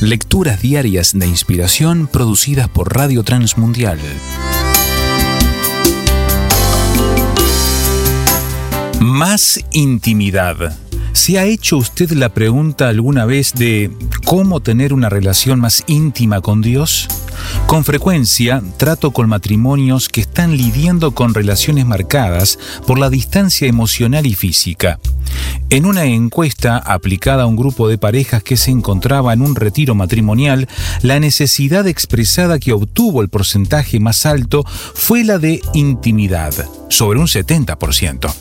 Lecturas diarias de inspiración producidas por Radio Transmundial. Más intimidad. ¿Se ha hecho usted la pregunta alguna vez de cómo tener una relación más íntima con Dios? Con frecuencia trato con matrimonios que están lidiando con relaciones marcadas por la distancia emocional y física. En una encuesta aplicada a un grupo de parejas que se encontraba en un retiro matrimonial, la necesidad expresada que obtuvo el porcentaje más alto fue la de intimidad, sobre un 70%.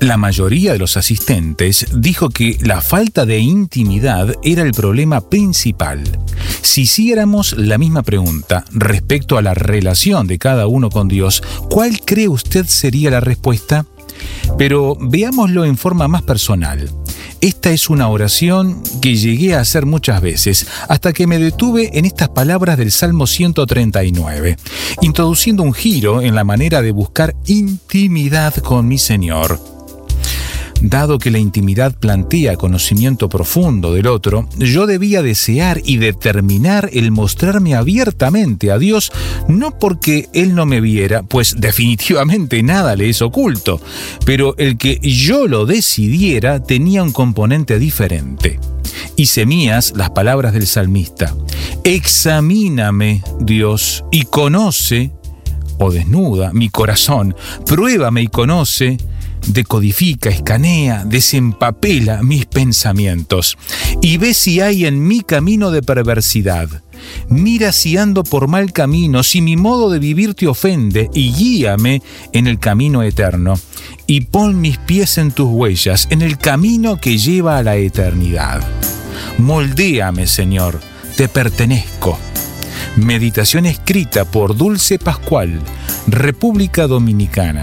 La mayoría de los asistentes dijo que la falta de intimidad era el problema principal. Si hiciéramos la misma pregunta respecto a la relación de cada uno con Dios, ¿cuál cree usted sería la respuesta? Pero veámoslo en forma más personal. Esta es una oración que llegué a hacer muchas veces, hasta que me detuve en estas palabras del Salmo 139, introduciendo un giro en la manera de buscar intimidad con mi Señor. Dado que la intimidad plantea conocimiento profundo del otro, yo debía desear y determinar el mostrarme abiertamente a Dios, no porque Él no me viera, pues definitivamente nada le es oculto, pero el que yo lo decidiera tenía un componente diferente. Hice mías las palabras del salmista. Examíname, Dios, y conoce, o desnuda, mi corazón, pruébame y conoce, decodifica, escanea, desempapela mis pensamientos y ve si hay en mi camino de perversidad. Mira si ando por mal camino, si mi modo de vivir te ofende, y guíame en el camino eterno. Y pon mis pies en tus huellas, en el camino que lleva a la eternidad. Moldéame, Señor, te pertenezco. Meditación escrita por Dulce Pascual, República Dominicana.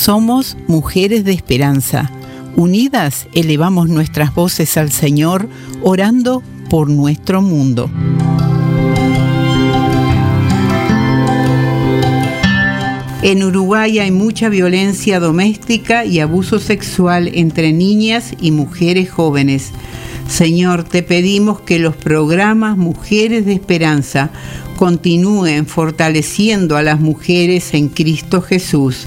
Somos mujeres de esperanza. Unidas elevamos nuestras voces al Señor, orando por nuestro mundo. En Uruguay hay mucha violencia doméstica y abuso sexual entre niñas y mujeres jóvenes. Señor, te pedimos que los programas Mujeres de Esperanza continúen fortaleciendo a las mujeres en Cristo Jesús.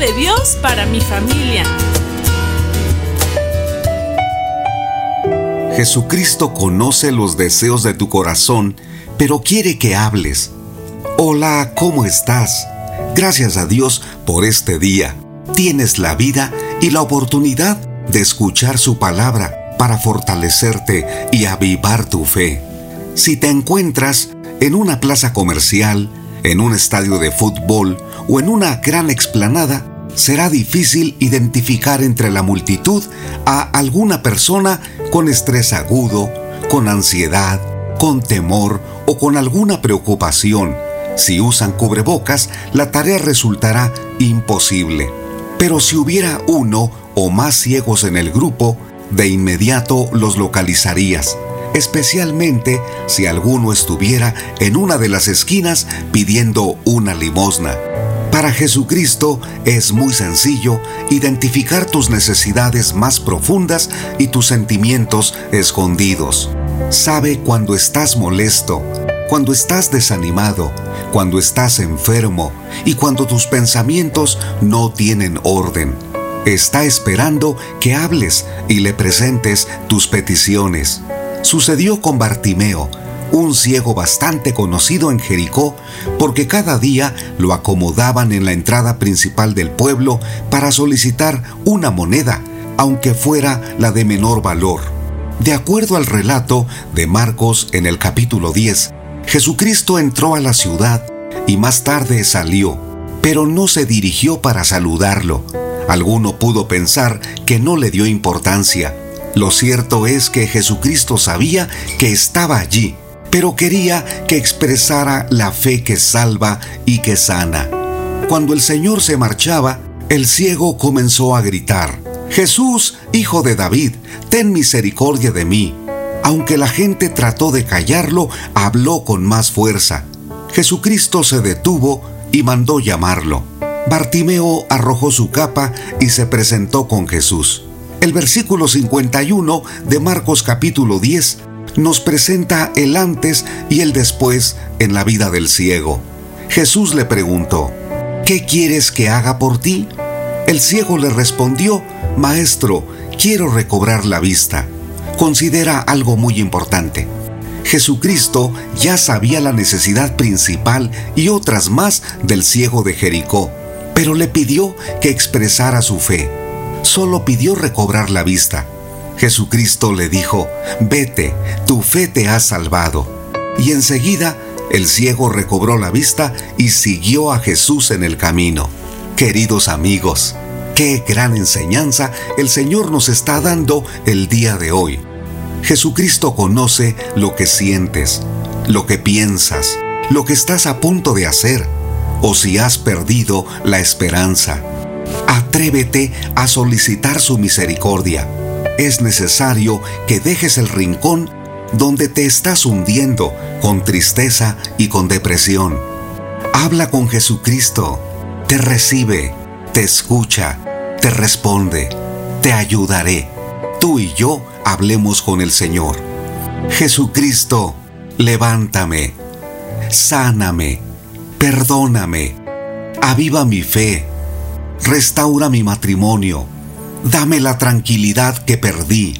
De Dios para mi familia. Jesucristo conoce los deseos de tu corazón, pero quiere que hables. Hola, ¿cómo estás? Gracias a Dios por este día. Tienes la vida y la oportunidad de escuchar su palabra para fortalecerte y avivar tu fe. Si te encuentras En una plaza comercial, en un estadio de fútbol o en una gran explanada, será difícil identificar entre la multitud a alguna persona con estrés agudo, con ansiedad, con temor o con alguna preocupación. Si usan cubrebocas, la tarea resultará imposible. Pero si hubiera uno o más ciegos en el grupo, de inmediato los localizarías, especialmente si alguno estuviera en una de las esquinas pidiendo una limosna. Para Jesucristo es muy sencillo identificar tus necesidades más profundas y tus sentimientos escondidos. Sabe cuando estás molesto, cuando estás desanimado, cuando estás enfermo y cuando tus pensamientos no tienen orden. Está esperando que hables y le presentes tus peticiones. Sucedió con Bartimeo, un ciego bastante conocido en Jericó, porque cada día lo acomodaban en la entrada principal del pueblo para solicitar una moneda, aunque fuera la de menor valor. De acuerdo al relato de Marcos en el capítulo 10, Jesucristo entró a la ciudad y más tarde salió, pero no se dirigió para saludarlo. Alguno pudo pensar que no le dio importancia. Lo cierto es que Jesucristo sabía que estaba allí pero quería que expresara la fe que salva y que sana. Cuando el Señor se marchaba, el ciego comenzó a gritar, Jesús, hijo de David, ten misericordia de mí. Aunque la gente trató de callarlo, habló con más fuerza. Jesucristo se detuvo y mandó llamarlo. Bartimeo arrojó su capa y se presentó con Jesús. El versículo 51 de Marcos capítulo 10 nos presenta el antes y el después en la vida del ciego. Jesús le preguntó, ¿qué quieres que haga por ti? El ciego le respondió, Maestro, quiero recobrar la vista. Considera algo muy importante. Jesucristo ya sabía la necesidad principal y otras más del ciego de Jericó, pero le pidió que expresara su fe. Solo pidió recobrar la vista. Jesucristo le dijo, vete, tu fe te ha salvado. Y enseguida el ciego recobró la vista y siguió a Jesús en el camino. Queridos amigos, qué gran enseñanza el Señor nos está dando el día de hoy. Jesucristo conoce lo que sientes, lo que piensas, lo que estás a punto de hacer, o si has perdido la esperanza. Atrévete a solicitar su misericordia es necesario que dejes el rincón donde te estás hundiendo con tristeza y con depresión. Habla con Jesucristo, te recibe, te escucha, te responde, te ayudaré. Tú y yo hablemos con el Señor. Jesucristo, levántame, sáname, perdóname, aviva mi fe, restaura mi matrimonio Dame la tranquilidad que perdí.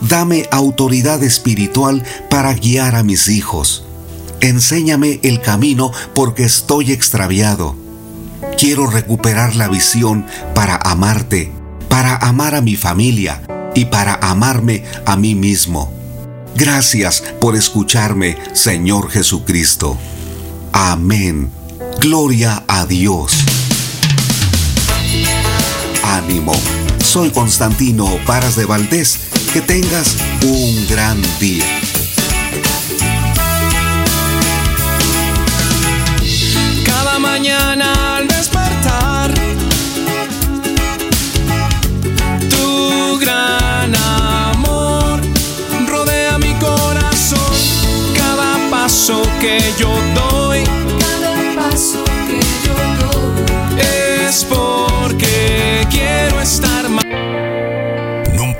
Dame autoridad espiritual para guiar a mis hijos. Enséñame el camino porque estoy extraviado. Quiero recuperar la visión para amarte, para amar a mi familia y para amarme a mí mismo. Gracias por escucharme, Señor Jesucristo. Amén. Gloria a Dios. Ánimo soy Constantino Paras de Valdés. Que tengas un gran día. Cada mañana al despertar, tu gran amor rodea mi corazón. Cada paso que yo doy,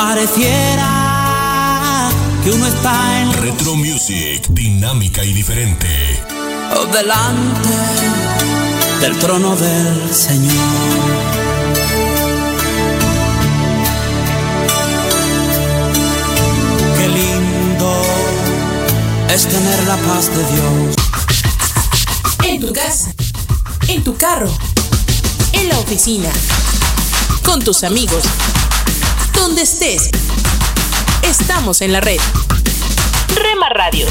Pareciera que uno está en Retro Music, dinámica y diferente. delante del trono del Señor. Qué lindo es tener la paz de Dios. En tu casa, en tu carro, en la oficina, con tus amigos, donde estés. Estamos en la red. Rema Radios.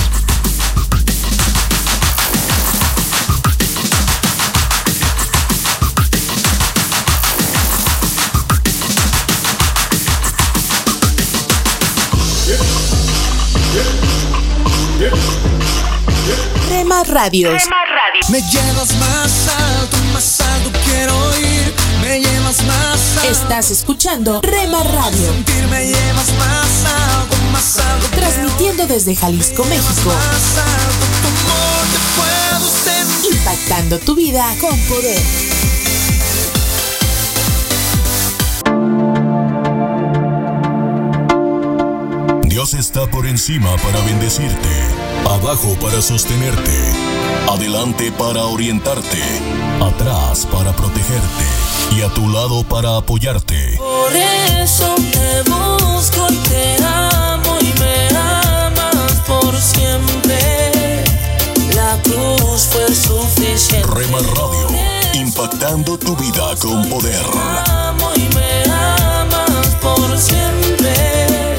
Rema Radios. Me llevas más alto. Me llevas más alto. Estás escuchando Rema Radio, Sentir, me llevas más alto, más alto. quiero transmitiendo desde Jalisco, México, Más alto, tu amor te puedo sentir. impactando tu vida con poder. Dios está por encima para bendecirte, abajo para sostenerte, adelante para orientarte, atrás para protegerte y a tu lado para apoyarte. Por eso te busco y te amo y me amas por siempre. La cruz fue suficiente. Rema Radio, impactando tu vida con poder. Te amo y me amas por siempre.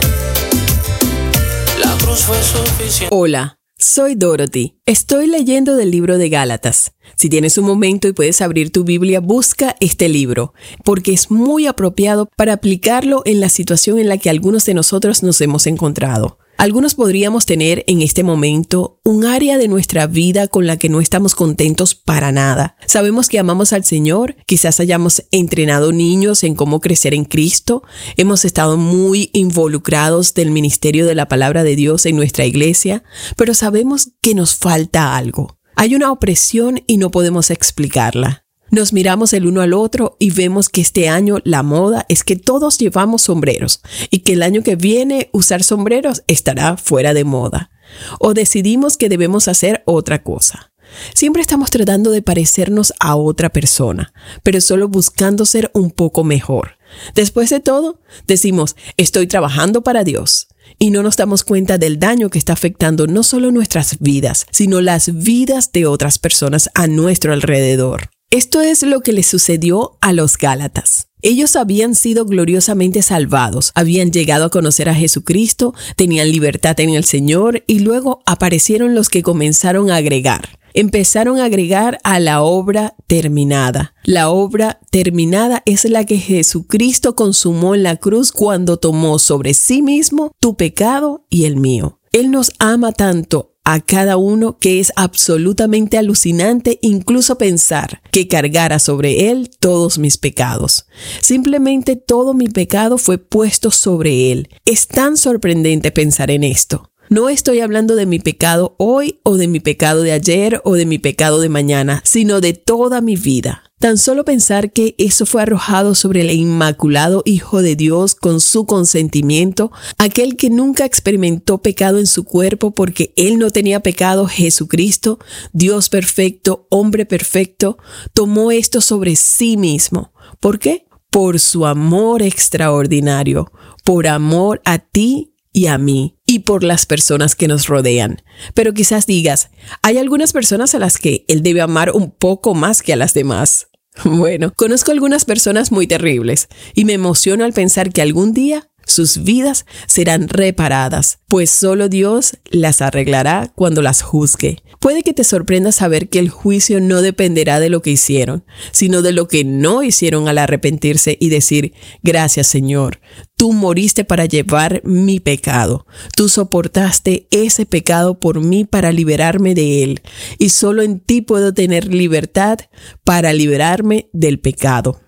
La cruz fue suficiente. Hola, soy Dorothy. Estoy leyendo del libro de Gálatas. Si tienes un momento y puedes abrir tu Biblia, busca este libro, porque es muy apropiado para aplicarlo en la situación en la que algunos de nosotros nos hemos encontrado. Algunos podríamos tener en este momento un área de nuestra vida con la que no estamos contentos para nada. Sabemos que amamos al Señor, quizás hayamos entrenado niños en cómo crecer en Cristo, hemos estado muy involucrados del ministerio de la palabra de Dios en nuestra iglesia, pero sabemos que nos falta algo. Hay una opresión y no podemos explicarla. Nos miramos el uno al otro y vemos que este año la moda es que todos llevamos sombreros y que el año que viene usar sombreros estará fuera de moda. O decidimos que debemos hacer otra cosa. Siempre estamos tratando de parecernos a otra persona, pero solo buscando ser un poco mejor. Después de todo, decimos, estoy trabajando para Dios. Y no nos damos cuenta del daño que está afectando no solo nuestras vidas, sino las vidas de otras personas a nuestro alrededor. Esto es lo que le sucedió a los Gálatas. Ellos habían sido gloriosamente salvados, habían llegado a conocer a Jesucristo, tenían libertad en el Señor y luego aparecieron los que comenzaron a agregar. Empezaron a agregar a la obra terminada. La obra terminada es la que Jesucristo consumó en la cruz cuando tomó sobre sí mismo tu pecado y el mío. Él nos ama tanto a cada uno que es absolutamente alucinante incluso pensar que cargara sobre él todos mis pecados. Simplemente todo mi pecado fue puesto sobre él. Es tan sorprendente pensar en esto. No estoy hablando de mi pecado hoy o de mi pecado de ayer o de mi pecado de mañana, sino de toda mi vida. Tan solo pensar que eso fue arrojado sobre el inmaculado Hijo de Dios con su consentimiento, aquel que nunca experimentó pecado en su cuerpo porque él no tenía pecado, Jesucristo, Dios perfecto, hombre perfecto, tomó esto sobre sí mismo. ¿Por qué? Por su amor extraordinario, por amor a ti y a mí y por las personas que nos rodean. Pero quizás digas, hay algunas personas a las que él debe amar un poco más que a las demás. Bueno, conozco algunas personas muy terribles y me emociono al pensar que algún día sus vidas serán reparadas, pues solo Dios las arreglará cuando las juzgue. Puede que te sorprenda saber que el juicio no dependerá de lo que hicieron, sino de lo que no hicieron al arrepentirse y decir, gracias Señor, tú moriste para llevar mi pecado, tú soportaste ese pecado por mí para liberarme de él, y solo en ti puedo tener libertad para liberarme del pecado.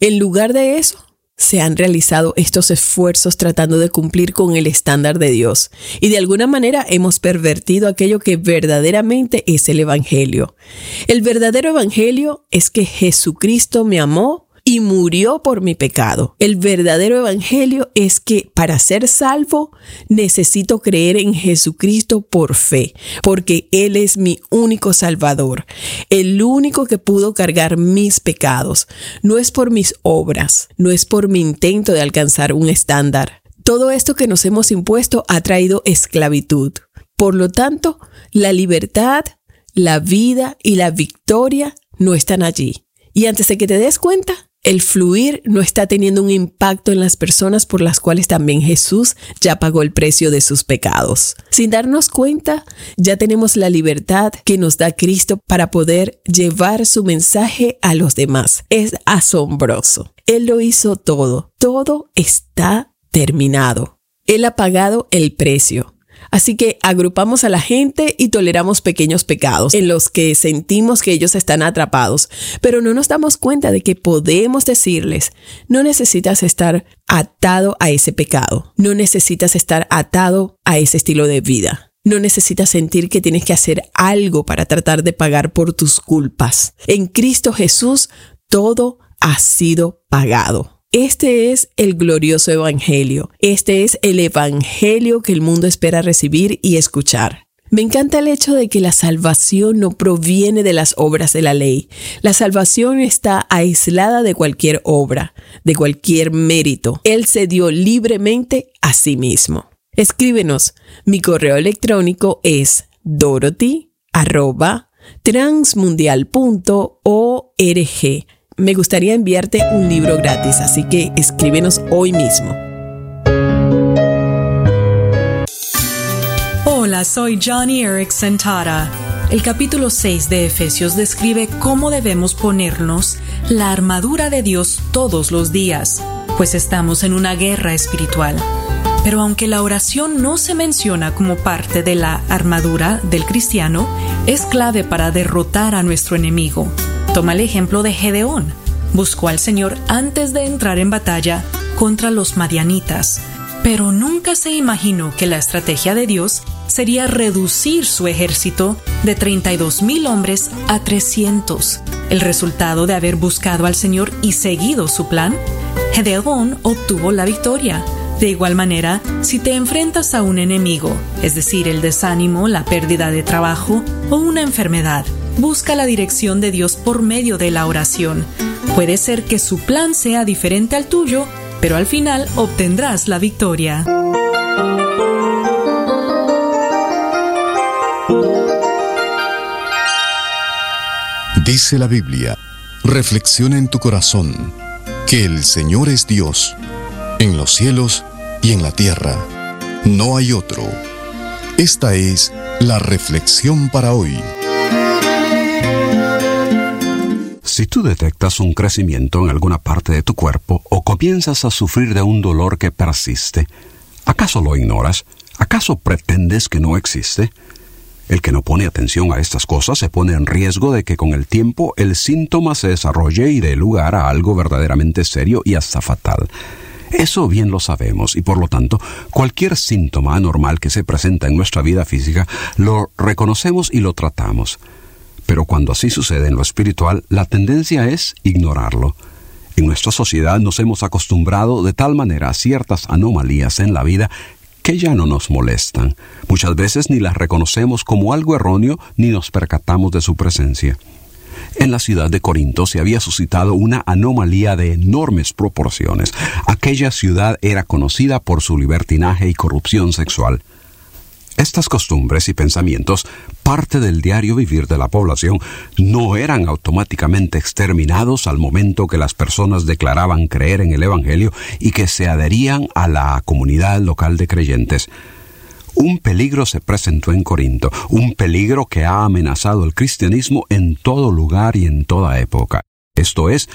En lugar de eso, se han realizado estos esfuerzos tratando de cumplir con el estándar de Dios y de alguna manera hemos pervertido aquello que verdaderamente es el Evangelio. El verdadero Evangelio es que Jesucristo me amó y murió por mi pecado. El verdadero evangelio es que para ser salvo necesito creer en Jesucristo por fe, porque Él es mi único salvador, el único que pudo cargar mis pecados. No es por mis obras, no es por mi intento de alcanzar un estándar. Todo esto que nos hemos impuesto ha traído esclavitud. Por lo tanto, la libertad, la vida y la victoria no están allí. Y antes de que te des cuenta, el fluir no está teniendo un impacto en las personas por las cuales también Jesús ya pagó el precio de sus pecados. Sin darnos cuenta, ya tenemos la libertad que nos da Cristo para poder llevar su mensaje a los demás. Es asombroso. Él lo hizo todo. Todo está terminado. Él ha pagado el precio. Así que agrupamos a la gente y toleramos pequeños pecados en los que sentimos que ellos están atrapados, pero no nos damos cuenta de que podemos decirles, no necesitas estar atado a ese pecado, no necesitas estar atado a ese estilo de vida. No necesitas sentir que tienes que hacer algo para tratar de pagar por tus culpas. En Cristo Jesús todo ha sido pagado. Este es el glorioso Evangelio. Este es el Evangelio que el mundo espera recibir y escuchar. Me encanta el hecho de que la salvación no proviene de las obras de la ley. La salvación está aislada de cualquier obra, de cualquier mérito. Él se dio libremente a sí mismo. Escríbenos. Mi correo electrónico es dorothy@transmundial.org me gustaría enviarte un libro gratis, así que escríbenos hoy mismo. Hola, soy Johnny Erickson Tara. El capítulo 6 de Efesios describe cómo debemos ponernos la armadura de Dios todos los días, pues estamos en una guerra espiritual. Pero aunque la oración no se menciona como parte de la armadura del cristiano, es clave para derrotar a nuestro enemigo. Toma el ejemplo de Gedeón. Buscó al Señor antes de entrar en batalla contra los madianitas, pero nunca se imaginó que la estrategia de Dios sería reducir su ejército de 32 mil hombres a 300. El resultado de haber buscado al Señor y seguido su plan, Gedeón obtuvo la victoria. De igual manera, si te enfrentas a un enemigo, es decir, el desánimo, la pérdida de trabajo o una enfermedad, busca la dirección de Dios por medio de la oración. Puede ser que su plan sea diferente al tuyo, pero al final obtendrás la victoria. Dice la Biblia, reflexiona en tu corazón que el Señor es Dios, en los cielos y en la tierra. No hay otro. Esta es la reflexión para hoy. Si tú detectas un crecimiento en alguna parte de tu cuerpo o comienzas a sufrir de un dolor que persiste, ¿acaso lo ignoras? ¿Acaso pretendes que no existe? El que no pone atención a estas cosas se pone en riesgo de que con el tiempo el síntoma se desarrolle y dé lugar a algo verdaderamente serio y hasta fatal. Eso bien lo sabemos y por lo tanto cualquier síntoma anormal que se presenta en nuestra vida física lo reconocemos y lo tratamos. Pero cuando así sucede en lo espiritual, la tendencia es ignorarlo. En nuestra sociedad nos hemos acostumbrado de tal manera a ciertas anomalías en la vida que ya no nos molestan. Muchas veces ni las reconocemos como algo erróneo ni nos percatamos de su presencia. En la ciudad de Corinto se había suscitado una anomalía de enormes proporciones. Aquella ciudad era conocida por su libertinaje y corrupción sexual. Estas costumbres y pensamientos, parte del diario vivir de la población, no eran automáticamente exterminados al momento que las personas declaraban creer en el Evangelio y que se adherían a la comunidad local de creyentes. Un peligro se presentó en Corinto, un peligro que ha amenazado el cristianismo en todo lugar y en toda época. Esto es,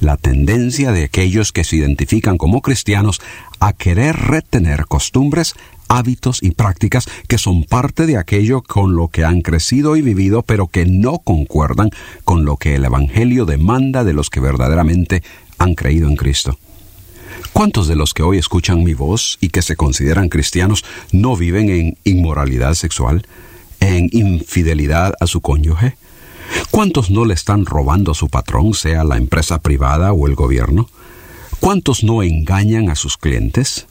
la tendencia de aquellos que se identifican como cristianos a querer retener costumbres, hábitos y prácticas que son parte de aquello con lo que han crecido y vivido, pero que no concuerdan con lo que el Evangelio demanda de los que verdaderamente han creído en Cristo. ¿Cuántos de los que hoy escuchan mi voz y que se consideran cristianos no viven en inmoralidad sexual, en infidelidad a su cónyuge? ¿Cuántos no le están robando a su patrón, sea la empresa privada o el gobierno? ¿Cuántos no engañan a sus clientes?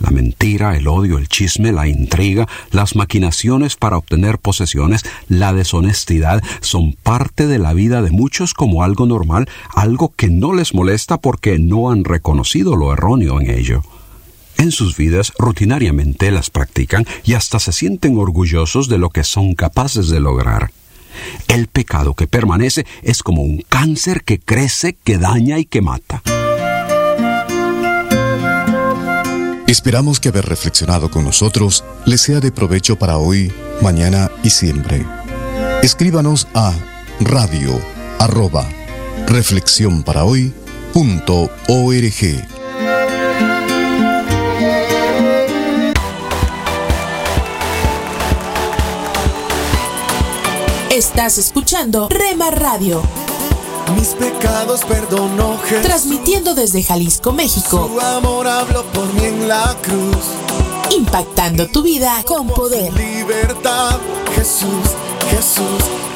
La mentira, el odio, el chisme, la intriga, las maquinaciones para obtener posesiones, la deshonestidad son parte de la vida de muchos como algo normal, algo que no les molesta porque no han reconocido lo erróneo en ello. En sus vidas rutinariamente las practican y hasta se sienten orgullosos de lo que son capaces de lograr. El pecado que permanece es como un cáncer que crece, que daña y que mata. Esperamos que haber reflexionado con nosotros les sea de provecho para hoy, mañana y siempre. Escríbanos a radio arroba reflexionparahoy.org. Estás escuchando Rema Radio. Mis pecados perdonó Jesús. Transmitiendo desde Jalisco, México. Su amor habló por mí en la cruz. Impactando tu vida con poder. Libertad, Jesús, Jesús.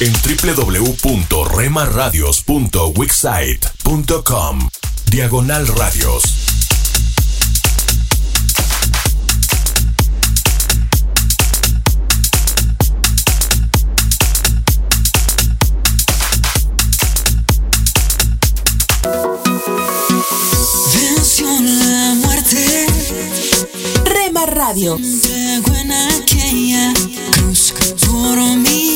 en www.remaradios.wixsite.com Diagonal Radios. Venció la muerte. Rema Radio. En aquella cruz por mí.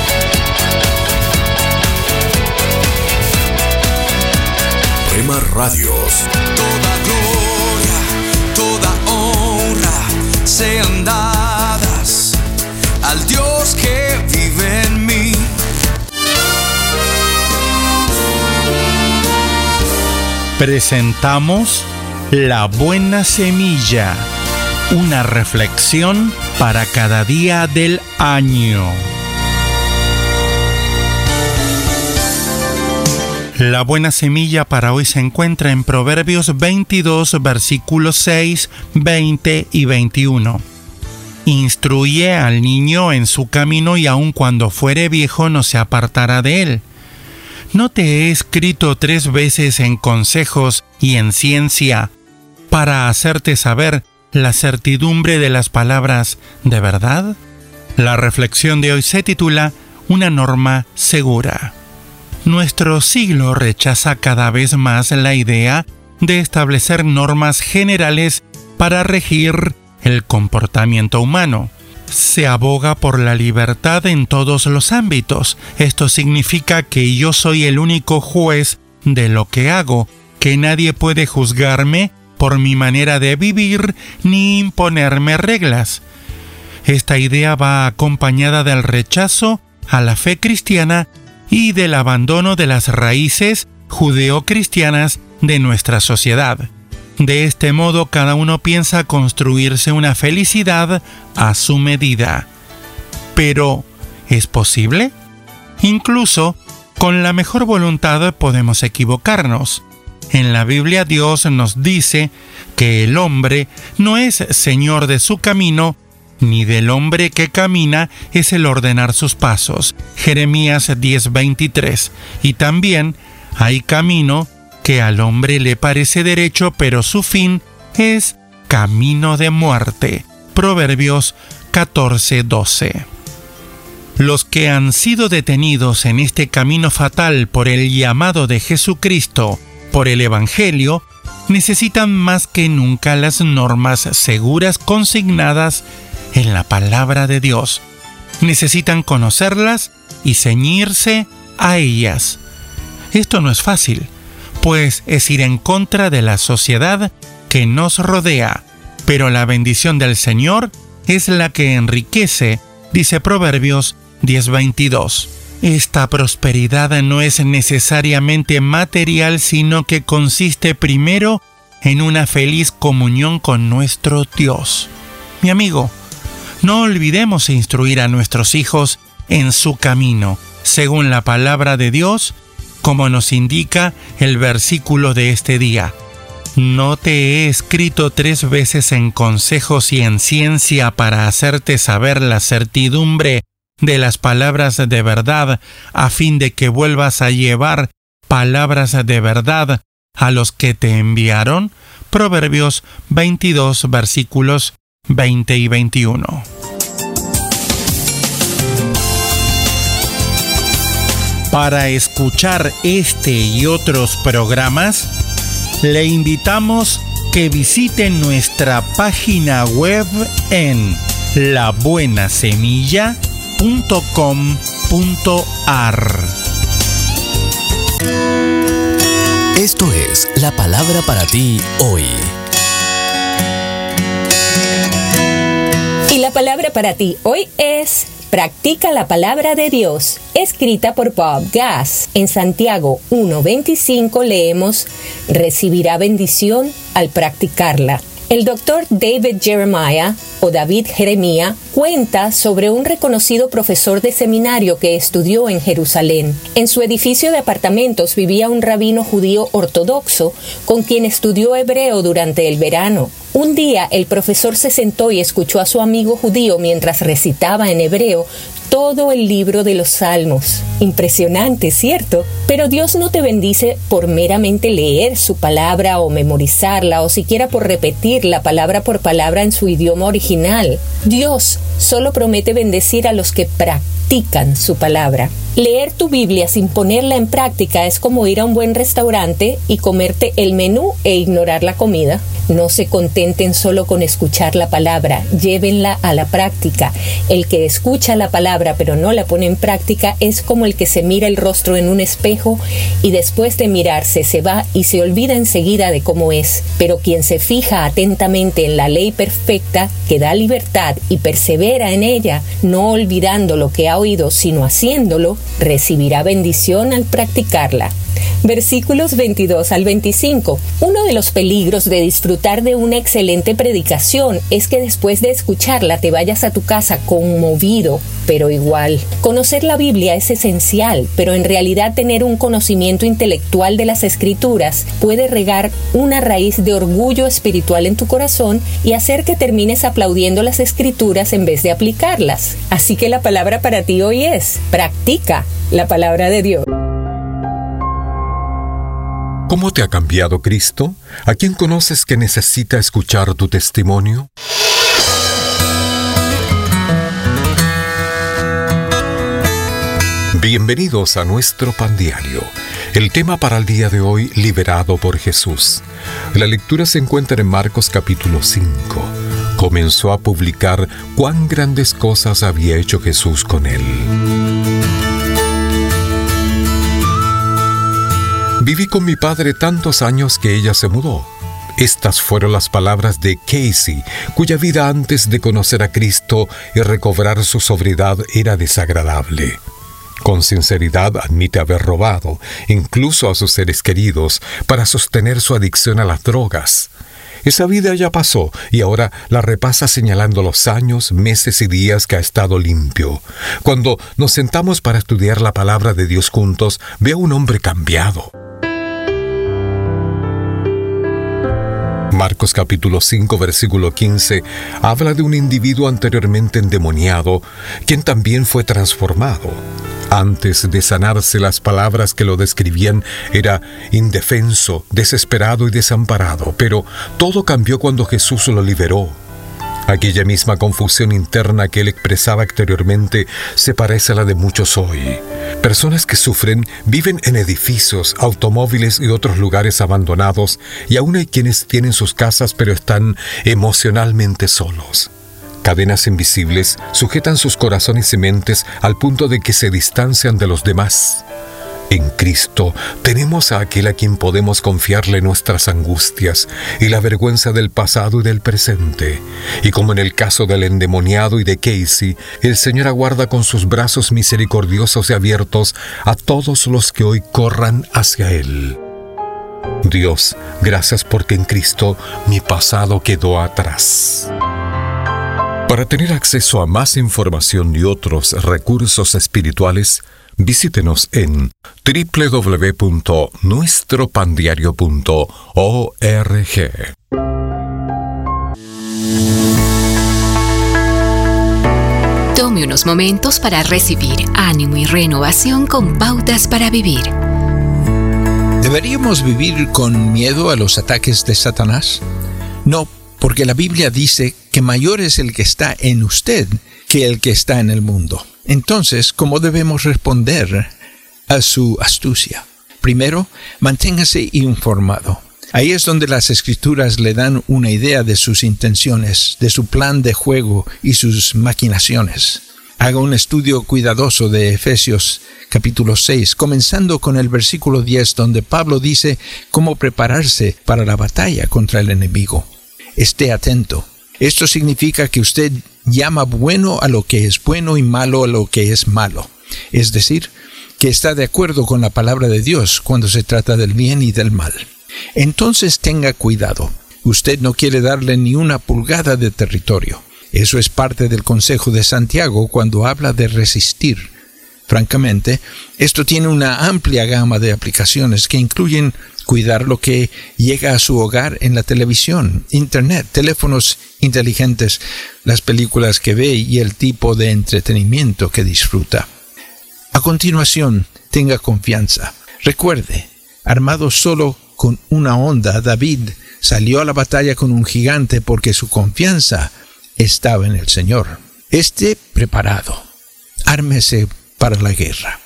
Rema Radios. Toda gloria, toda honra sean dadas al Dios que vive en mí. presentamos La Buena Semilla, una reflexión para cada día del año. La buena semilla para hoy se encuentra en Proverbios 22, versículos 6, 20 y 21. Instruye al niño en su camino y aun cuando fuere viejo no se apartará de él. ¿No te he escrito tres veces en consejos y en ciencia para hacerte saber la certidumbre de las palabras de verdad? La reflexión de hoy se titula Una norma segura. Nuestro siglo rechaza cada vez más la idea de establecer normas generales para regir el comportamiento humano. Se aboga por la libertad en todos los ámbitos. Esto significa que yo soy el único juez de lo que hago, que nadie puede juzgarme por mi manera de vivir ni imponerme reglas. Esta idea va acompañada del rechazo a la fe cristiana y del abandono de las raíces judeocristianas de nuestra sociedad. De este modo cada uno piensa construirse una felicidad a su medida. Pero, ¿es posible? Incluso, con la mejor voluntad podemos equivocarnos. En la Biblia Dios nos dice que el hombre no es señor de su camino, ni del hombre que camina es el ordenar sus pasos. Jeremías 10:23. Y también hay camino que al hombre le parece derecho, pero su fin es camino de muerte. Proverbios 14:12. Los que han sido detenidos en este camino fatal por el llamado de Jesucristo, por el Evangelio, necesitan más que nunca las normas seguras consignadas en la palabra de Dios. Necesitan conocerlas y ceñirse a ellas. Esto no es fácil, pues es ir en contra de la sociedad que nos rodea, pero la bendición del Señor es la que enriquece, dice Proverbios 10:22. Esta prosperidad no es necesariamente material, sino que consiste primero en una feliz comunión con nuestro Dios. Mi amigo, no olvidemos instruir a nuestros hijos en su camino, según la palabra de Dios, como nos indica el versículo de este día. No te he escrito tres veces en consejos y en ciencia para hacerte saber la certidumbre de las palabras de verdad, a fin de que vuelvas a llevar palabras de verdad a los que te enviaron. Proverbios 22 versículos 20 y 21. Para escuchar este y otros programas, le invitamos que visite nuestra página web en labuenasemilla.com.ar. Esto es la palabra para ti hoy. La palabra para ti hoy es Practica la palabra de Dios, escrita por Bob Gass. En Santiago 1.25 leemos, recibirá bendición al practicarla. El doctor David Jeremiah o David Jeremía cuenta sobre un reconocido profesor de seminario que estudió en Jerusalén. En su edificio de apartamentos vivía un rabino judío ortodoxo con quien estudió hebreo durante el verano. Un día el profesor se sentó y escuchó a su amigo judío mientras recitaba en hebreo todo el libro de los salmos. Impresionante, ¿cierto? Pero Dios no te bendice por meramente leer su palabra o memorizarla o siquiera por repetirla palabra por palabra en su idioma original. Dios solo promete bendecir a los que practican su palabra. Leer tu Biblia sin ponerla en práctica es como ir a un buen restaurante y comerte el menú e ignorar la comida. No se contenten solo con escuchar la palabra, llévenla a la práctica. El que escucha la palabra pero no la pone en práctica es como el que se mira el rostro en un espejo y después de mirarse se va y se olvida enseguida de cómo es. Pero quien se fija atentamente en la ley perfecta que da libertad y persevera en ella, no olvidando lo que ha oído sino haciéndolo, recibirá bendición al practicarla. Versículos 22 al 25. Uno de los peligros de disfrutar de una excelente predicación es que después de escucharla te vayas a tu casa conmovido pero igual. Conocer la Biblia es esencial, pero en realidad tener un conocimiento intelectual de las escrituras puede regar una raíz de orgullo espiritual en tu corazón y hacer que termines aplaudiendo las escrituras en vez de aplicarlas. Así que la palabra para ti hoy es, practica la palabra de Dios. ¿Cómo te ha cambiado Cristo? ¿A quién conoces que necesita escuchar tu testimonio? Bienvenidos a nuestro pan diario. El tema para el día de hoy, liberado por Jesús. La lectura se encuentra en Marcos capítulo 5. Comenzó a publicar cuán grandes cosas había hecho Jesús con él. Viví con mi padre tantos años que ella se mudó. Estas fueron las palabras de Casey, cuya vida antes de conocer a Cristo y recobrar su sobriedad era desagradable. Con sinceridad admite haber robado, incluso a sus seres queridos, para sostener su adicción a las drogas. Esa vida ya pasó y ahora la repasa señalando los años, meses y días que ha estado limpio. Cuando nos sentamos para estudiar la palabra de Dios juntos, veo a un hombre cambiado. Marcos capítulo 5 versículo 15 habla de un individuo anteriormente endemoniado, quien también fue transformado. Antes de sanarse las palabras que lo describían era indefenso, desesperado y desamparado, pero todo cambió cuando Jesús lo liberó. Aquella misma confusión interna que él expresaba exteriormente se parece a la de muchos hoy. Personas que sufren viven en edificios, automóviles y otros lugares abandonados y aún hay quienes tienen sus casas pero están emocionalmente solos. Cadenas invisibles sujetan sus corazones y mentes al punto de que se distancian de los demás. En Cristo tenemos a aquel a quien podemos confiarle nuestras angustias y la vergüenza del pasado y del presente. Y como en el caso del endemoniado y de Casey, el Señor aguarda con sus brazos misericordiosos y abiertos a todos los que hoy corran hacia Él. Dios, gracias porque en Cristo mi pasado quedó atrás. Para tener acceso a más información y otros recursos espirituales, visítenos en www.nuestropandiario.org. Tome unos momentos para recibir ánimo y renovación con pautas para vivir. ¿Deberíamos vivir con miedo a los ataques de Satanás? No, porque la Biblia dice que mayor es el que está en usted que el que está en el mundo. Entonces, ¿cómo debemos responder a su astucia? Primero, manténgase informado. Ahí es donde las escrituras le dan una idea de sus intenciones, de su plan de juego y sus maquinaciones. Haga un estudio cuidadoso de Efesios capítulo 6, comenzando con el versículo 10 donde Pablo dice cómo prepararse para la batalla contra el enemigo esté atento. Esto significa que usted llama bueno a lo que es bueno y malo a lo que es malo. Es decir, que está de acuerdo con la palabra de Dios cuando se trata del bien y del mal. Entonces tenga cuidado. Usted no quiere darle ni una pulgada de territorio. Eso es parte del consejo de Santiago cuando habla de resistir. Francamente, esto tiene una amplia gama de aplicaciones que incluyen cuidar lo que llega a su hogar en la televisión, internet, teléfonos inteligentes, las películas que ve y el tipo de entretenimiento que disfruta. A continuación, tenga confianza. Recuerde, armado solo con una onda, David salió a la batalla con un gigante porque su confianza estaba en el Señor. Esté preparado. Ármese para la guerra,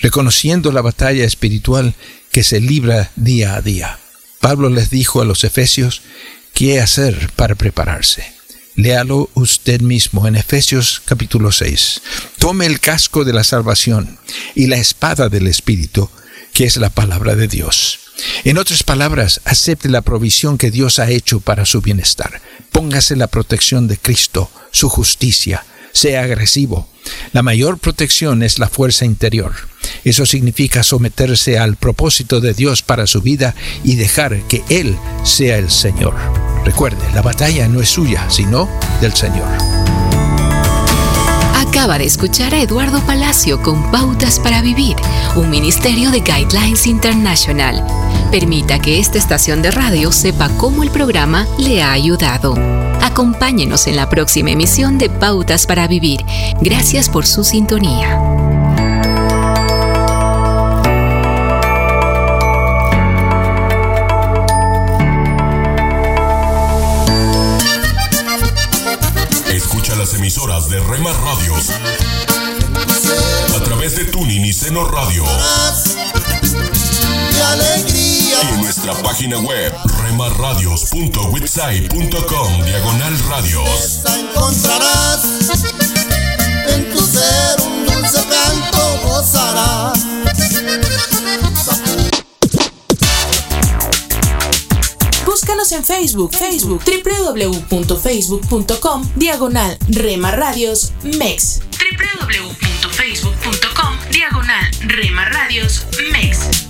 reconociendo la batalla espiritual que se libra día a día. Pablo les dijo a los efesios qué hacer para prepararse. Léalo usted mismo en Efesios capítulo 6. Tome el casco de la salvación y la espada del Espíritu, que es la palabra de Dios. En otras palabras, acepte la provisión que Dios ha hecho para su bienestar. Póngase la protección de Cristo, su justicia. Sea agresivo. La mayor protección es la fuerza interior. Eso significa someterse al propósito de Dios para su vida y dejar que Él sea el Señor. Recuerde, la batalla no es suya, sino del Señor. Acaba de escuchar a Eduardo Palacio con Pautas para Vivir, un ministerio de Guidelines International. Permita que esta estación de radio sepa cómo el programa le ha ayudado. Acompáñenos en la próxima emisión de Pautas para Vivir. Gracias por su sintonía. Escucha las emisoras de Rema Radios a través de Tuning y Seno Radio. Y en nuestra página web remarradios.witsai.com diagonal radios. encontrarás en tu ser un dulce canto gozarás. Búscanos en Facebook, Facebook, www.facebook.com, diagonal Rema Radios MEX. www.facebook.com, diagonal Rema Radios MEX.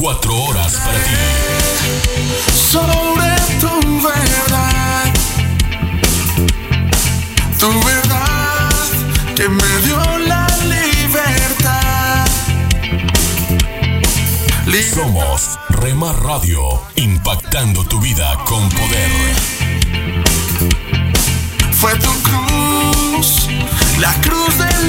24 horas para ti. sobre tu verdad, tu verdad que me dio la libertad. Somos Rema Radio, impactando tu vida con poder. Fue tu cruz, la cruz de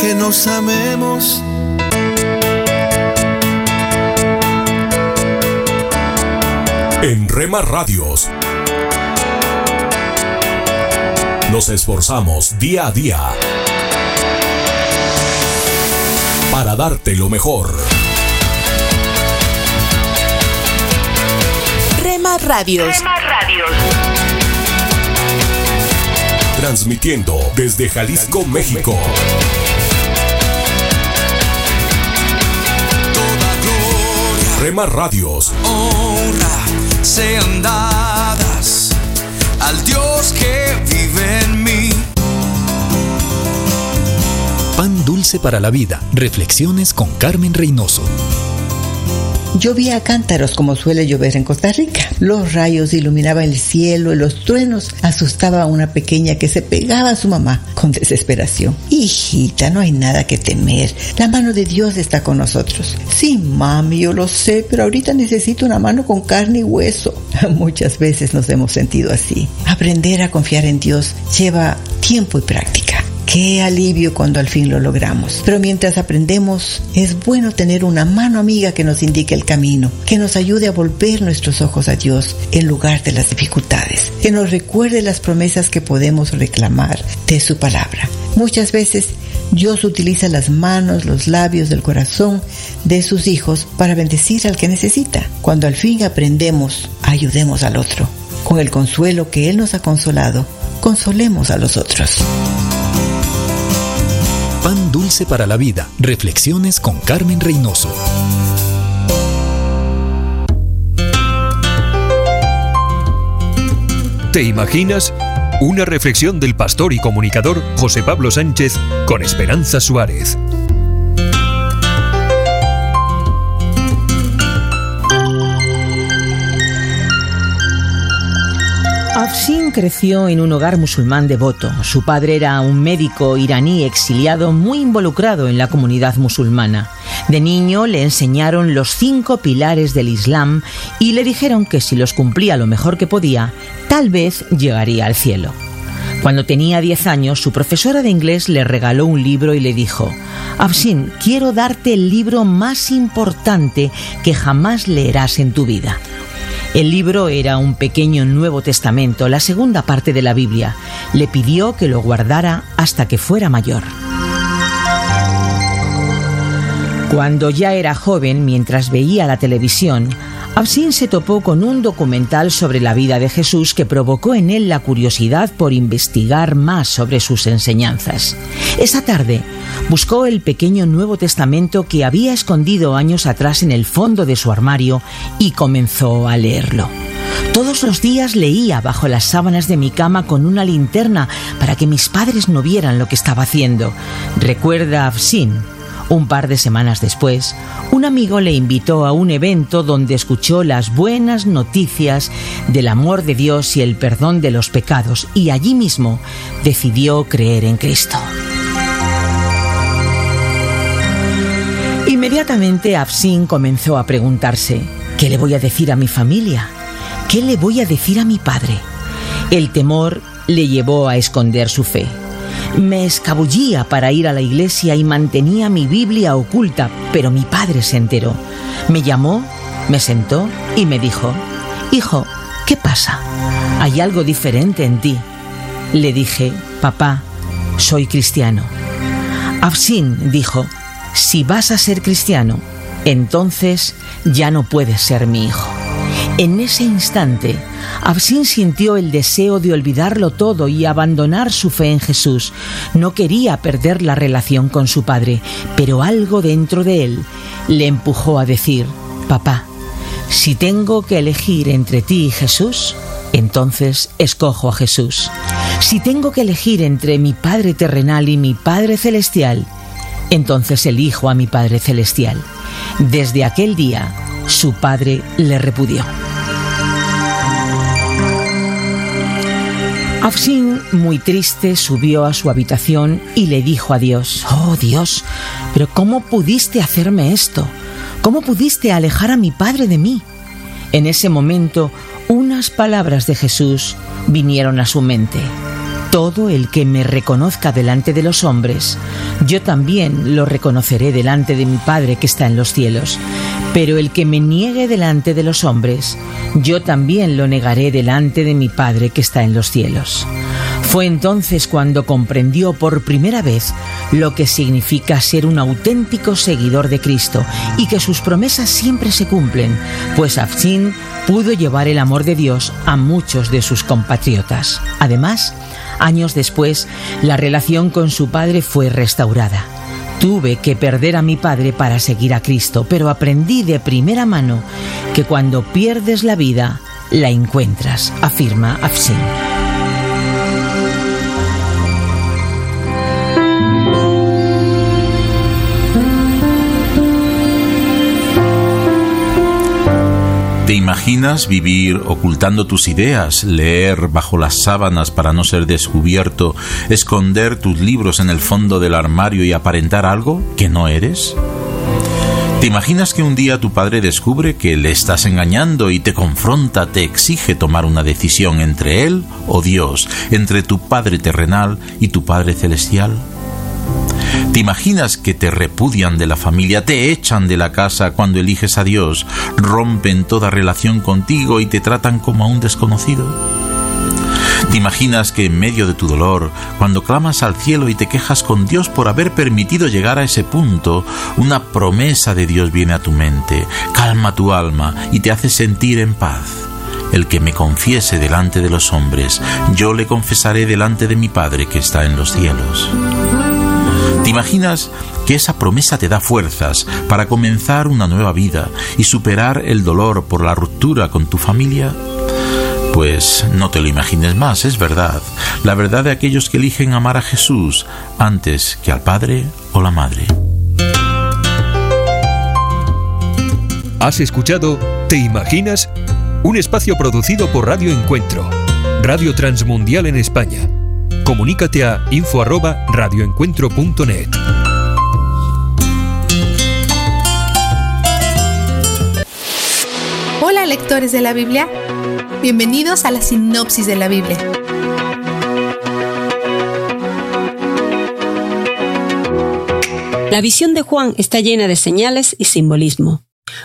Que nos amemos. En Rema Radios. Nos esforzamos día a día para darte lo mejor. Rema Radios. Transmitiendo desde Jalisco, México. Rema Radios. honra sean dadas al Dios que vive en mí. Pan dulce para la vida. Reflexiones con Carmen Reynoso. Llovía cántaros como suele llover en Costa Rica. Los rayos iluminaban el cielo y los truenos asustaban a una pequeña que se pegaba a su mamá con desesperación. Hijita, no hay nada que temer. La mano de Dios está con nosotros. Sí, mami, yo lo sé, pero ahorita necesito una mano con carne y hueso. Muchas veces nos hemos sentido así. Aprender a confiar en Dios lleva tiempo y práctica. Qué alivio cuando al fin lo logramos. Pero mientras aprendemos, es bueno tener una mano amiga que nos indique el camino, que nos ayude a volver nuestros ojos a Dios en lugar de las dificultades, que nos recuerde las promesas que podemos reclamar de su palabra. Muchas veces Dios utiliza las manos, los labios del corazón de sus hijos para bendecir al que necesita. Cuando al fin aprendemos, ayudemos al otro. Con el consuelo que Él nos ha consolado, consolemos a los otros. Pan dulce para la vida. Reflexiones con Carmen Reynoso. ¿Te imaginas? Una reflexión del pastor y comunicador José Pablo Sánchez con Esperanza Suárez. Afshin creció en un hogar musulmán devoto. Su padre era un médico iraní exiliado muy involucrado en la comunidad musulmana. De niño le enseñaron los cinco pilares del Islam y le dijeron que si los cumplía lo mejor que podía, tal vez llegaría al cielo. Cuando tenía 10 años, su profesora de inglés le regaló un libro y le dijo, Afshin, quiero darte el libro más importante que jamás leerás en tu vida. El libro era un pequeño Nuevo Testamento, la segunda parte de la Biblia. Le pidió que lo guardara hasta que fuera mayor. Cuando ya era joven, mientras veía la televisión, Absin se topó con un documental sobre la vida de Jesús que provocó en él la curiosidad por investigar más sobre sus enseñanzas. Esa tarde buscó el pequeño Nuevo Testamento que había escondido años atrás en el fondo de su armario y comenzó a leerlo. Todos los días leía bajo las sábanas de mi cama con una linterna para que mis padres no vieran lo que estaba haciendo. Recuerda Absin un par de semanas después, un amigo le invitó a un evento donde escuchó las buenas noticias del amor de Dios y el perdón de los pecados y allí mismo decidió creer en Cristo. Inmediatamente Afsin comenzó a preguntarse, ¿qué le voy a decir a mi familia? ¿Qué le voy a decir a mi padre? El temor le llevó a esconder su fe. Me escabullía para ir a la iglesia y mantenía mi Biblia oculta, pero mi padre se enteró. Me llamó, me sentó y me dijo, Hijo, ¿qué pasa? Hay algo diferente en ti. Le dije, Papá, soy cristiano. Afsin dijo, Si vas a ser cristiano, entonces ya no puedes ser mi hijo. En ese instante, Absin sintió el deseo de olvidarlo todo y abandonar su fe en Jesús. No quería perder la relación con su padre, pero algo dentro de él le empujó a decir, Papá, si tengo que elegir entre ti y Jesús, entonces escojo a Jesús. Si tengo que elegir entre mi Padre terrenal y mi Padre celestial, entonces elijo a mi Padre celestial. Desde aquel día, su padre le repudió. Afsin, muy triste, subió a su habitación y le dijo a Dios, Oh Dios, pero ¿cómo pudiste hacerme esto? ¿Cómo pudiste alejar a mi padre de mí? En ese momento, unas palabras de Jesús vinieron a su mente. Todo el que me reconozca delante de los hombres, yo también lo reconoceré delante de mi Padre que está en los cielos. Pero el que me niegue delante de los hombres, yo también lo negaré delante de mi Padre que está en los cielos. Fue entonces cuando comprendió por primera vez lo que significa ser un auténtico seguidor de Cristo y que sus promesas siempre se cumplen, pues Afshin pudo llevar el amor de Dios a muchos de sus compatriotas. Además, años después, la relación con su padre fue restaurada. Tuve que perder a mi padre para seguir a Cristo, pero aprendí de primera mano que cuando pierdes la vida, la encuentras, afirma Afsin. ¿Te imaginas vivir ocultando tus ideas, leer bajo las sábanas para no ser descubierto, esconder tus libros en el fondo del armario y aparentar algo que no eres? ¿Te imaginas que un día tu padre descubre que le estás engañando y te confronta, te exige tomar una decisión entre él o Dios, entre tu padre terrenal y tu padre celestial? ¿Te imaginas que te repudian de la familia, te echan de la casa cuando eliges a Dios, rompen toda relación contigo y te tratan como a un desconocido? ¿Te imaginas que en medio de tu dolor, cuando clamas al cielo y te quejas con Dios por haber permitido llegar a ese punto, una promesa de Dios viene a tu mente, calma tu alma y te hace sentir en paz? El que me confiese delante de los hombres, yo le confesaré delante de mi Padre que está en los cielos. ¿Te imaginas que esa promesa te da fuerzas para comenzar una nueva vida y superar el dolor por la ruptura con tu familia? Pues no te lo imagines más, es verdad. La verdad de aquellos que eligen amar a Jesús antes que al Padre o la Madre. ¿Has escuchado ¿Te imaginas? Un espacio producido por Radio Encuentro, Radio Transmundial en España. Comunícate a info@radioencuentro.net. Hola lectores de la Biblia, bienvenidos a la sinopsis de la Biblia. La visión de Juan está llena de señales y simbolismo.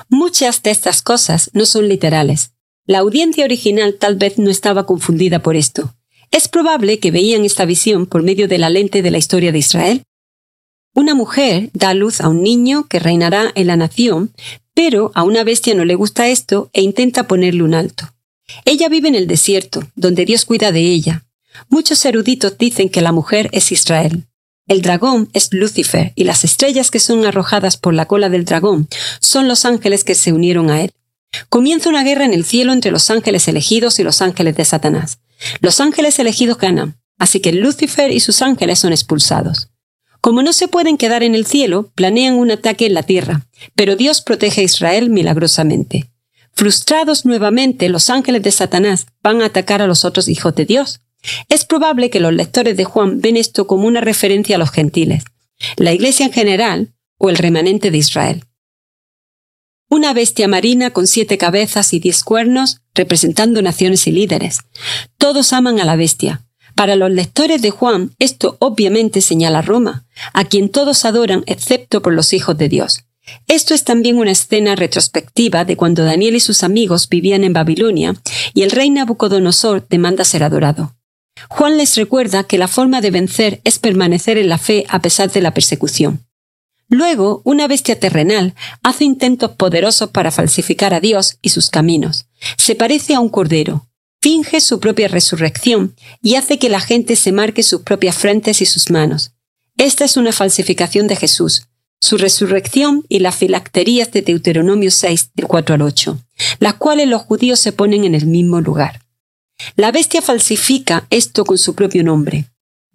Muchas de estas cosas no son literales. La audiencia original tal vez no estaba confundida por esto. Es probable que veían esta visión por medio de la lente de la historia de Israel. Una mujer da luz a un niño que reinará en la nación, pero a una bestia no le gusta esto e intenta ponerle un alto. Ella vive en el desierto, donde Dios cuida de ella. Muchos eruditos dicen que la mujer es Israel. El dragón es Lucifer y las estrellas que son arrojadas por la cola del dragón son los ángeles que se unieron a él. Comienza una guerra en el cielo entre los ángeles elegidos y los ángeles de Satanás. Los ángeles elegidos ganan, así que Lucifer y sus ángeles son expulsados. Como no se pueden quedar en el cielo, planean un ataque en la tierra, pero Dios protege a Israel milagrosamente. Frustrados nuevamente, los ángeles de Satanás van a atacar a los otros hijos de Dios. Es probable que los lectores de Juan ven esto como una referencia a los gentiles, la iglesia en general o el remanente de Israel. Una bestia marina con siete cabezas y diez cuernos, representando naciones y líderes. Todos aman a la bestia. Para los lectores de Juan, esto obviamente señala a Roma, a quien todos adoran excepto por los hijos de Dios. Esto es también una escena retrospectiva de cuando Daniel y sus amigos vivían en Babilonia y el rey Nabucodonosor demanda ser adorado. Juan les recuerda que la forma de vencer es permanecer en la fe a pesar de la persecución. Luego, una bestia terrenal hace intentos poderosos para falsificar a Dios y sus caminos. Se parece a un cordero, finge su propia resurrección y hace que la gente se marque sus propias frentes y sus manos. Esta es una falsificación de Jesús, su resurrección y las filacterías de Deuteronomio 6, del 4 al 8, las cuales los judíos se ponen en el mismo lugar. La bestia falsifica esto con su propio nombre.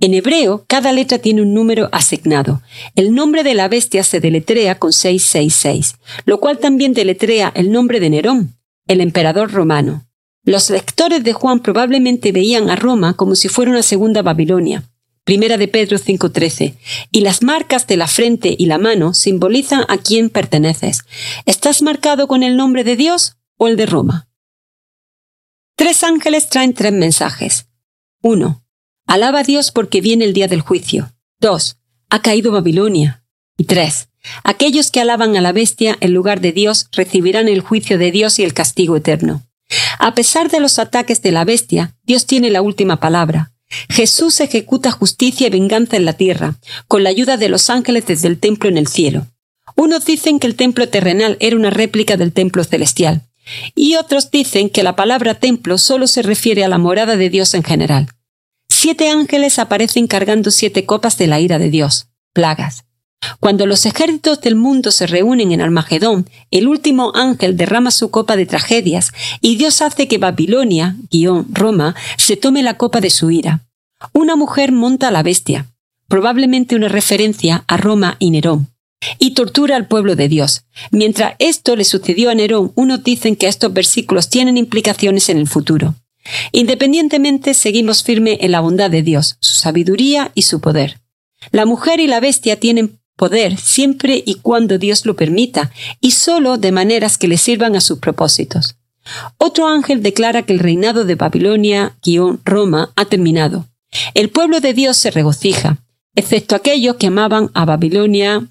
En hebreo, cada letra tiene un número asignado. El nombre de la bestia se deletrea con 666, lo cual también deletrea el nombre de Nerón, el emperador romano. Los lectores de Juan probablemente veían a Roma como si fuera una segunda Babilonia. Primera de Pedro 5:13. Y las marcas de la frente y la mano simbolizan a quién perteneces. ¿Estás marcado con el nombre de Dios o el de Roma? Tres ángeles traen tres mensajes. 1. Alaba a Dios porque viene el día del juicio. 2. Ha caído Babilonia. Y 3. Aquellos que alaban a la bestia en lugar de Dios recibirán el juicio de Dios y el castigo eterno. A pesar de los ataques de la bestia, Dios tiene la última palabra. Jesús ejecuta justicia y venganza en la tierra, con la ayuda de los ángeles desde el templo en el cielo. Unos dicen que el templo terrenal era una réplica del templo celestial, y otros dicen que la palabra templo solo se refiere a la morada de Dios en general siete ángeles aparecen cargando siete copas de la ira de Dios, plagas. Cuando los ejércitos del mundo se reúnen en Armagedón, el último ángel derrama su copa de tragedias y Dios hace que Babilonia, guion Roma, se tome la copa de su ira. Una mujer monta a la bestia, probablemente una referencia a Roma y Nerón, y tortura al pueblo de Dios. Mientras esto le sucedió a Nerón, unos dicen que estos versículos tienen implicaciones en el futuro. Independientemente, seguimos firme en la bondad de Dios, su sabiduría y su poder. La mujer y la bestia tienen poder siempre y cuando Dios lo permita, y solo de maneras que le sirvan a sus propósitos. Otro ángel declara que el reinado de Babilonia-Roma ha terminado. El pueblo de Dios se regocija, excepto aquellos que amaban a Babilonia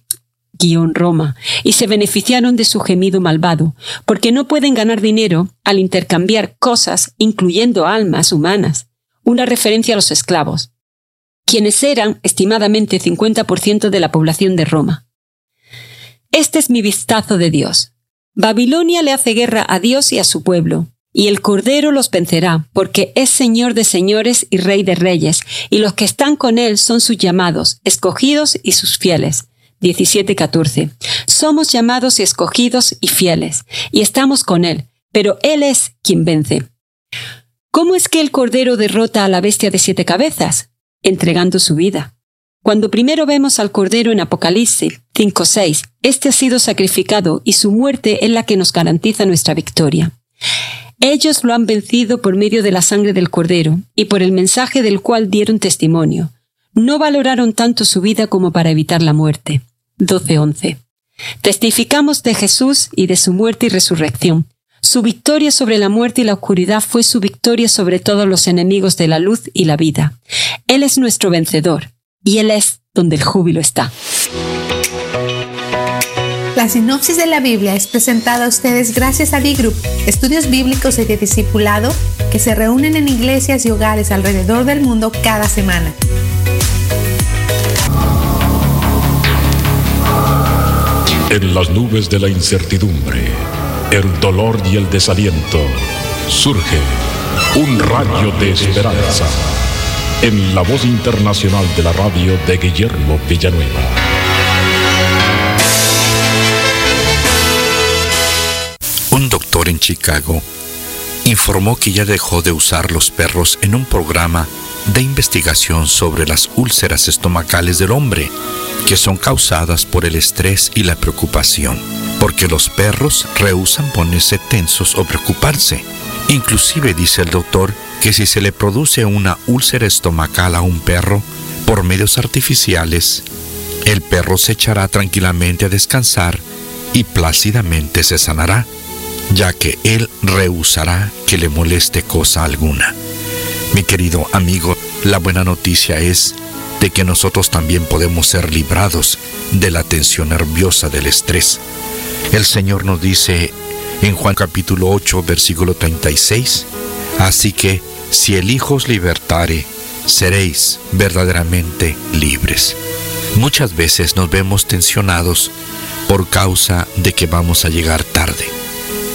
Roma, y se beneficiaron de su gemido malvado, porque no pueden ganar dinero al intercambiar cosas, incluyendo almas humanas, una referencia a los esclavos, quienes eran estimadamente 50% de la población de Roma. Este es mi vistazo de Dios. Babilonia le hace guerra a Dios y a su pueblo, y el Cordero los vencerá, porque es Señor de señores y Rey de reyes, y los que están con él son sus llamados, escogidos y sus fieles. 17:14. Somos llamados y escogidos y fieles, y estamos con Él, pero Él es quien vence. ¿Cómo es que el Cordero derrota a la bestia de siete cabezas? Entregando su vida. Cuando primero vemos al Cordero en Apocalipsis 5:6, este ha sido sacrificado y su muerte es la que nos garantiza nuestra victoria. Ellos lo han vencido por medio de la sangre del Cordero y por el mensaje del cual dieron testimonio. No valoraron tanto su vida como para evitar la muerte. 12:11. Testificamos de Jesús y de su muerte y resurrección. Su victoria sobre la muerte y la oscuridad fue su victoria sobre todos los enemigos de la luz y la vida. Él es nuestro vencedor, y Él es donde el júbilo está. La sinopsis de la Biblia es presentada a ustedes gracias a D-Group, estudios bíblicos y de discipulado que se reúnen en iglesias y hogares alrededor del mundo cada semana. En las nubes de la incertidumbre, el dolor y el desaliento, surge un rayo de esperanza en la voz internacional de la radio de Guillermo Villanueva. Un doctor en Chicago informó que ya dejó de usar los perros en un programa de investigación sobre las úlceras estomacales del hombre, que son causadas por el estrés y la preocupación, porque los perros rehusan ponerse tensos o preocuparse. Inclusive dice el doctor que si se le produce una úlcera estomacal a un perro por medios artificiales, el perro se echará tranquilamente a descansar y plácidamente se sanará, ya que él rehusará que le moleste cosa alguna. Mi querido amigo, la buena noticia es de que nosotros también podemos ser librados de la tensión nerviosa del estrés. El Señor nos dice en Juan capítulo 8, versículo 36, así que si el Hijo os libertare, seréis verdaderamente libres. Muchas veces nos vemos tensionados por causa de que vamos a llegar tarde.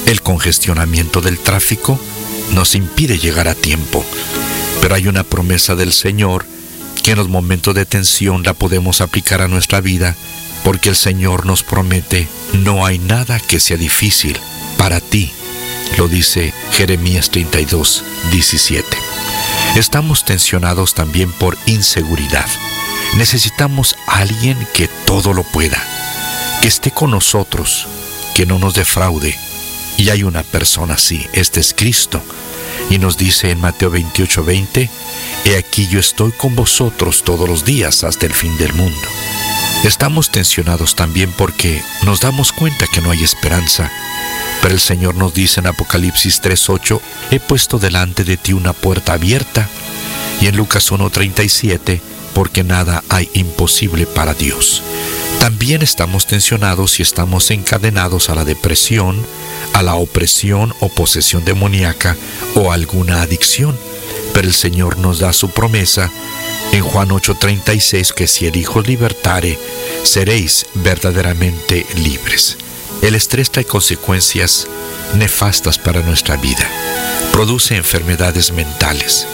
El congestionamiento del tráfico nos impide llegar a tiempo. Pero hay una promesa del Señor que en los momentos de tensión la podemos aplicar a nuestra vida porque el Señor nos promete, no hay nada que sea difícil para ti. Lo dice Jeremías 32, 17. Estamos tensionados también por inseguridad. Necesitamos a alguien que todo lo pueda, que esté con nosotros, que no nos defraude, y hay una persona así, este es Cristo. Y nos dice en Mateo 28, 20, He aquí yo estoy con vosotros todos los días hasta el fin del mundo. Estamos tensionados también porque nos damos cuenta que no hay esperanza. Pero el Señor nos dice en Apocalipsis 3:8, he puesto delante de ti una puerta abierta. Y en Lucas 1:37, porque nada hay imposible para Dios. También estamos tensionados y estamos encadenados a la depresión, a la opresión o posesión demoníaca o alguna adicción. Pero el Señor nos da su promesa en Juan 8:36 que si el Hijo libertare, seréis verdaderamente libres. El estrés trae consecuencias nefastas para nuestra vida. Produce enfermedades mentales.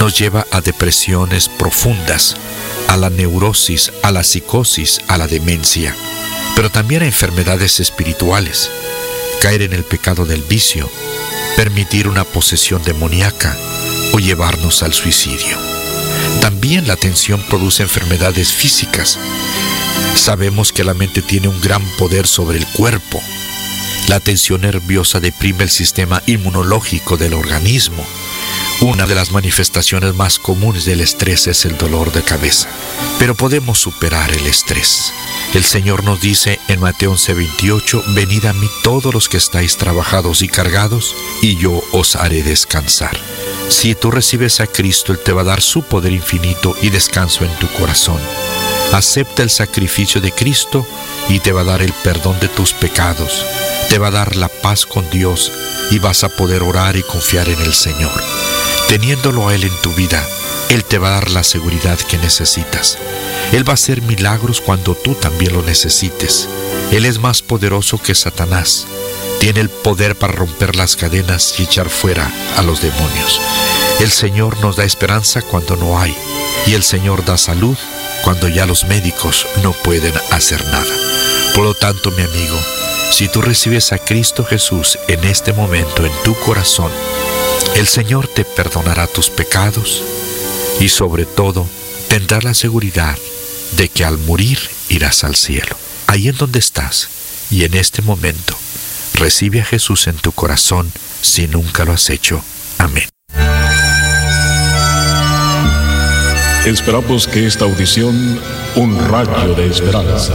Nos lleva a depresiones profundas, a la neurosis, a la psicosis, a la demencia, pero también a enfermedades espirituales caer en el pecado del vicio, permitir una posesión demoníaca o llevarnos al suicidio. También la tensión produce enfermedades físicas. Sabemos que la mente tiene un gran poder sobre el cuerpo. La tensión nerviosa deprime el sistema inmunológico del organismo. Una de las manifestaciones más comunes del estrés es el dolor de cabeza, pero podemos superar el estrés. El Señor nos dice en Mateo 11:28, venid a mí todos los que estáis trabajados y cargados, y yo os haré descansar. Si tú recibes a Cristo, Él te va a dar su poder infinito y descanso en tu corazón. Acepta el sacrificio de Cristo y te va a dar el perdón de tus pecados, te va a dar la paz con Dios y vas a poder orar y confiar en el Señor. Teniéndolo a Él en tu vida, Él te va a dar la seguridad que necesitas. Él va a hacer milagros cuando tú también lo necesites. Él es más poderoso que Satanás. Tiene el poder para romper las cadenas y echar fuera a los demonios. El Señor nos da esperanza cuando no hay. Y el Señor da salud cuando ya los médicos no pueden hacer nada. Por lo tanto, mi amigo, si tú recibes a Cristo Jesús en este momento en tu corazón, el Señor te perdonará tus pecados y sobre todo tendrás la seguridad de que al morir irás al cielo. Ahí en donde estás y en este momento, recibe a Jesús en tu corazón si nunca lo has hecho. Amén. Esperamos que esta audición, un rayo de esperanza,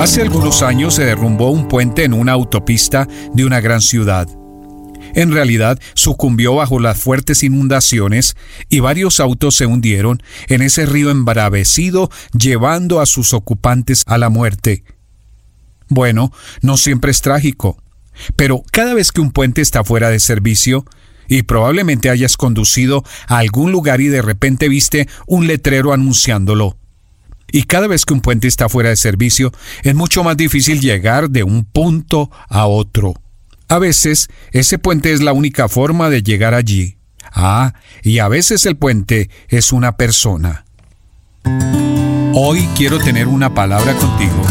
Hace algunos años se derrumbó un puente en una autopista de una gran ciudad. En realidad sucumbió bajo las fuertes inundaciones y varios autos se hundieron en ese río embravecido llevando a sus ocupantes a la muerte. Bueno, no siempre es trágico, pero cada vez que un puente está fuera de servicio, y probablemente hayas conducido a algún lugar y de repente viste un letrero anunciándolo, y cada vez que un puente está fuera de servicio, es mucho más difícil llegar de un punto a otro. A veces, ese puente es la única forma de llegar allí. Ah, y a veces el puente es una persona. Hoy quiero tener una palabra contigo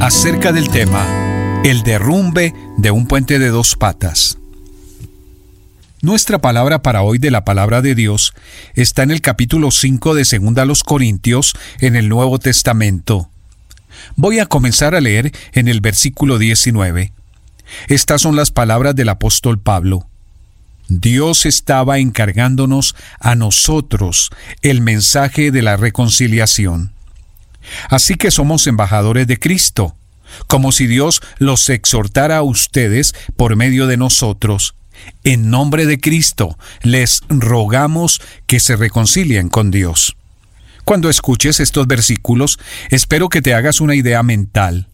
acerca del tema, el derrumbe de un puente de dos patas. Nuestra palabra para hoy de la palabra de Dios está en el capítulo 5 de Segunda a los Corintios en el Nuevo Testamento. Voy a comenzar a leer en el versículo 19. Estas son las palabras del apóstol Pablo. Dios estaba encargándonos a nosotros el mensaje de la reconciliación. Así que somos embajadores de Cristo, como si Dios los exhortara a ustedes por medio de nosotros en nombre de Cristo, les rogamos que se reconcilien con Dios. Cuando escuches estos versículos, espero que te hagas una idea mental.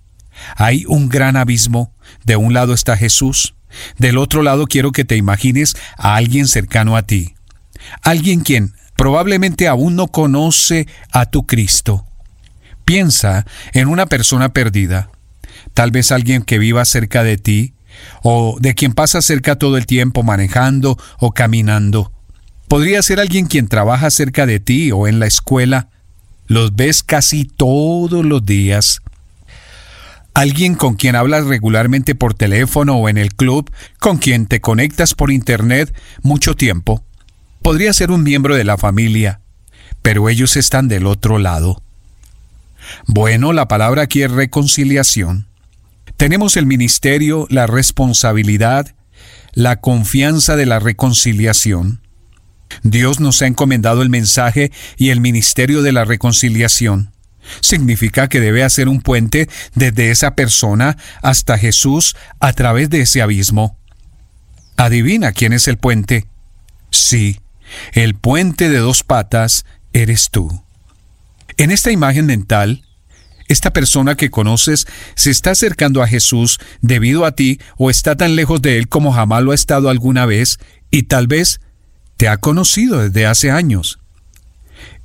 Hay un gran abismo. De un lado está Jesús. Del otro lado quiero que te imagines a alguien cercano a ti. Alguien quien probablemente aún no conoce a tu Cristo. Piensa en una persona perdida. Tal vez alguien que viva cerca de ti, o de quien pasa cerca todo el tiempo manejando o caminando. Podría ser alguien quien trabaja cerca de ti o en la escuela. Los ves casi todos los días. Alguien con quien hablas regularmente por teléfono o en el club, con quien te conectas por internet mucho tiempo. Podría ser un miembro de la familia, pero ellos están del otro lado. Bueno, la palabra aquí es reconciliación. Tenemos el ministerio, la responsabilidad, la confianza de la reconciliación. Dios nos ha encomendado el mensaje y el ministerio de la reconciliación. Significa que debe hacer un puente desde esa persona hasta Jesús a través de ese abismo. ¿Adivina quién es el puente? Sí, el puente de dos patas eres tú. En esta imagen mental, esta persona que conoces se está acercando a Jesús debido a ti o está tan lejos de Él como jamás lo ha estado alguna vez y tal vez te ha conocido desde hace años.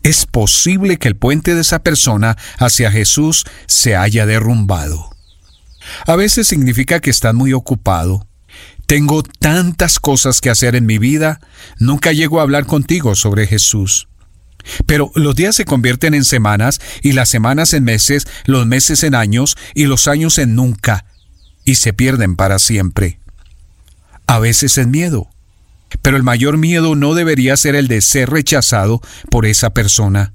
Es posible que el puente de esa persona hacia Jesús se haya derrumbado. A veces significa que estás muy ocupado. tengo tantas cosas que hacer en mi vida, nunca llego a hablar contigo sobre Jesús. Pero los días se convierten en semanas y las semanas en meses, los meses en años y los años en nunca, y se pierden para siempre. A veces en miedo. Pero el mayor miedo no debería ser el de ser rechazado por esa persona.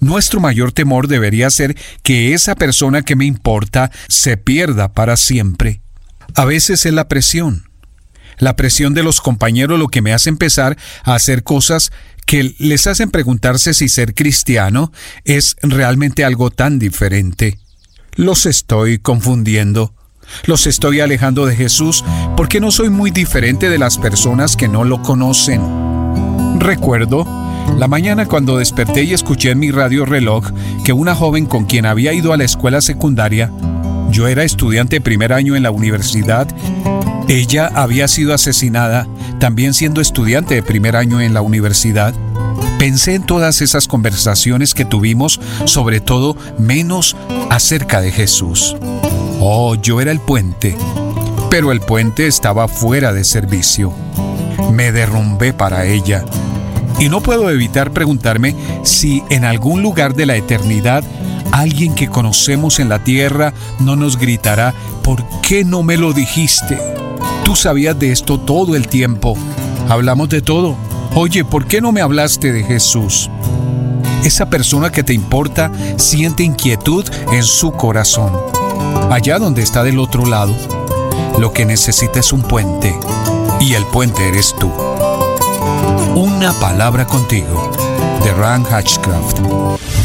Nuestro mayor temor debería ser que esa persona que me importa se pierda para siempre. A veces es la presión. La presión de los compañeros lo que me hace empezar a hacer cosas que les hacen preguntarse si ser cristiano es realmente algo tan diferente. Los estoy confundiendo. Los estoy alejando de Jesús porque no soy muy diferente de las personas que no lo conocen. Recuerdo la mañana cuando desperté y escuché en mi radio reloj que una joven con quien había ido a la escuela secundaria, yo era estudiante de primer año en la universidad, ella había sido asesinada también siendo estudiante de primer año en la universidad. Pensé en todas esas conversaciones que tuvimos, sobre todo menos acerca de Jesús. Oh, yo era el puente, pero el puente estaba fuera de servicio. Me derrumbé para ella. Y no puedo evitar preguntarme si en algún lugar de la eternidad alguien que conocemos en la tierra no nos gritará, ¿por qué no me lo dijiste? Tú sabías de esto todo el tiempo. Hablamos de todo. Oye, ¿por qué no me hablaste de Jesús? Esa persona que te importa siente inquietud en su corazón. Allá donde está del otro lado, lo que necesita es un puente. Y el puente eres tú. Una palabra contigo. De Ran Hatchcraft.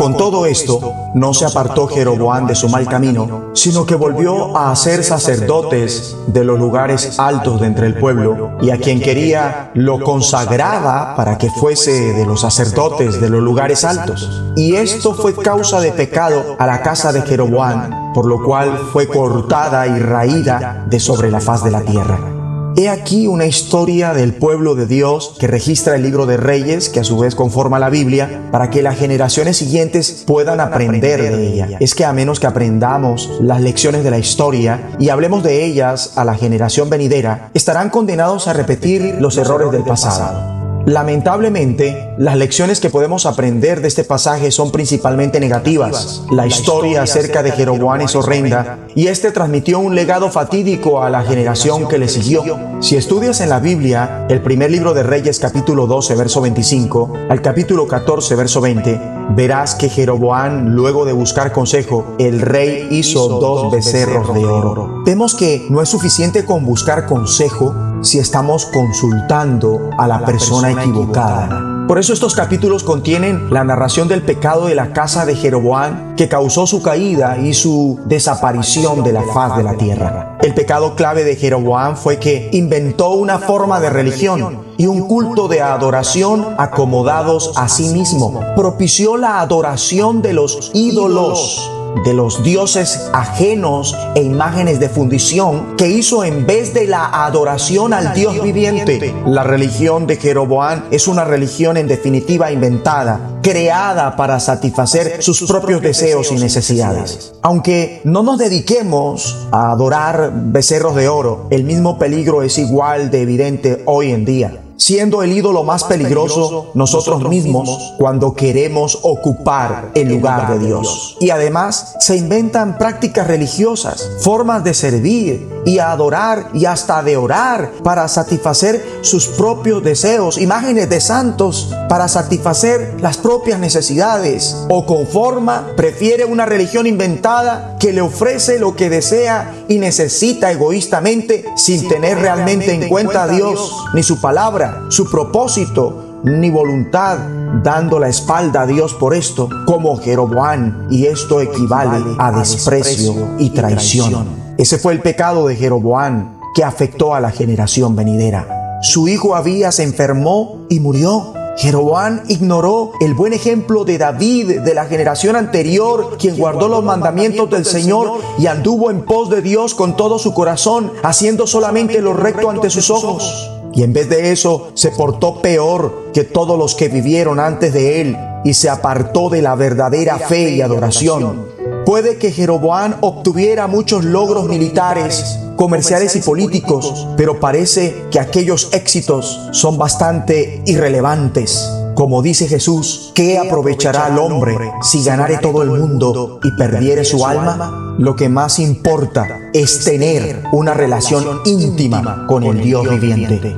Con todo esto, no se apartó Jeroboam de su mal camino, sino que volvió a hacer sacerdotes de los lugares altos de entre el pueblo, y a quien quería lo consagraba para que fuese de los sacerdotes de los lugares altos. Y esto fue causa de pecado a la casa de Jeroboam, por lo cual fue cortada y raída de sobre la faz de la tierra. He aquí una historia del pueblo de Dios que registra el libro de Reyes, que a su vez conforma la Biblia, para que las generaciones siguientes puedan aprender de ella. Es que a menos que aprendamos las lecciones de la historia y hablemos de ellas a la generación venidera, estarán condenados a repetir los errores del pasado. Lamentablemente, las lecciones que podemos aprender de este pasaje son principalmente negativas. La historia acerca de Jeroboam es horrenda y este transmitió un legado fatídico a la generación que le siguió. Si estudias en la Biblia el primer libro de Reyes capítulo 12 verso 25 al capítulo 14 verso 20, verás que Jeroboam, luego de buscar consejo, el rey hizo dos becerros de oro. Vemos que no es suficiente con buscar consejo si estamos consultando a la persona equivocada. Por eso estos capítulos contienen la narración del pecado de la casa de Jeroboam que causó su caída y su desaparición de la faz de la tierra. El pecado clave de Jeroboam fue que inventó una forma de religión y un culto de adoración acomodados a sí mismo. Propició la adoración de los ídolos de los dioses ajenos e imágenes de fundición que hizo en vez de la adoración al Dios viviente. La religión de Jeroboam es una religión en definitiva inventada, creada para satisfacer sus propios deseos y necesidades. Aunque no nos dediquemos a adorar becerros de oro, el mismo peligro es igual de evidente hoy en día siendo el ídolo más peligroso nosotros mismos cuando queremos ocupar el lugar de Dios. Y además se inventan prácticas religiosas, formas de servir y adorar y hasta de orar para satisfacer sus propios deseos, imágenes de santos para satisfacer las propias necesidades. O con forma prefiere una religión inventada que le ofrece lo que desea y necesita egoístamente sin tener realmente en cuenta a Dios ni su palabra su propósito ni voluntad, dando la espalda a Dios por esto, como Jeroboam, y esto equivale a desprecio y traición. Ese fue el pecado de Jeroboam que afectó a la generación venidera. Su hijo Abías se enfermó y murió. Jeroboam ignoró el buen ejemplo de David de la generación anterior, quien guardó los mandamientos del Señor y anduvo en pos de Dios con todo su corazón, haciendo solamente lo recto ante sus ojos. Y en vez de eso, se portó peor que todos los que vivieron antes de él y se apartó de la verdadera fe y adoración. Puede que Jeroboam obtuviera muchos logros militares, comerciales y políticos, pero parece que aquellos éxitos son bastante irrelevantes. Como dice Jesús, ¿qué aprovechará al hombre si ganare todo el mundo y perdiere su alma? Lo que más importa es tener una relación íntima con el Dios viviente.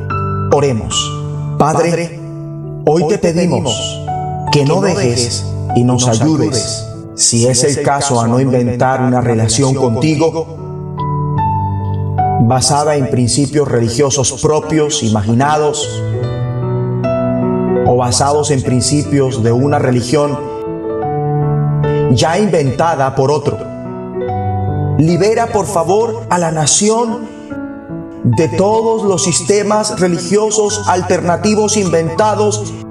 Oremos. Padre, hoy te pedimos que no dejes y nos ayudes, si es el caso, a no inventar una relación contigo basada en principios religiosos propios, imaginados, o basados en principios de una religión ya inventada por otro. Libera por favor a la nación de todos los sistemas religiosos alternativos inventados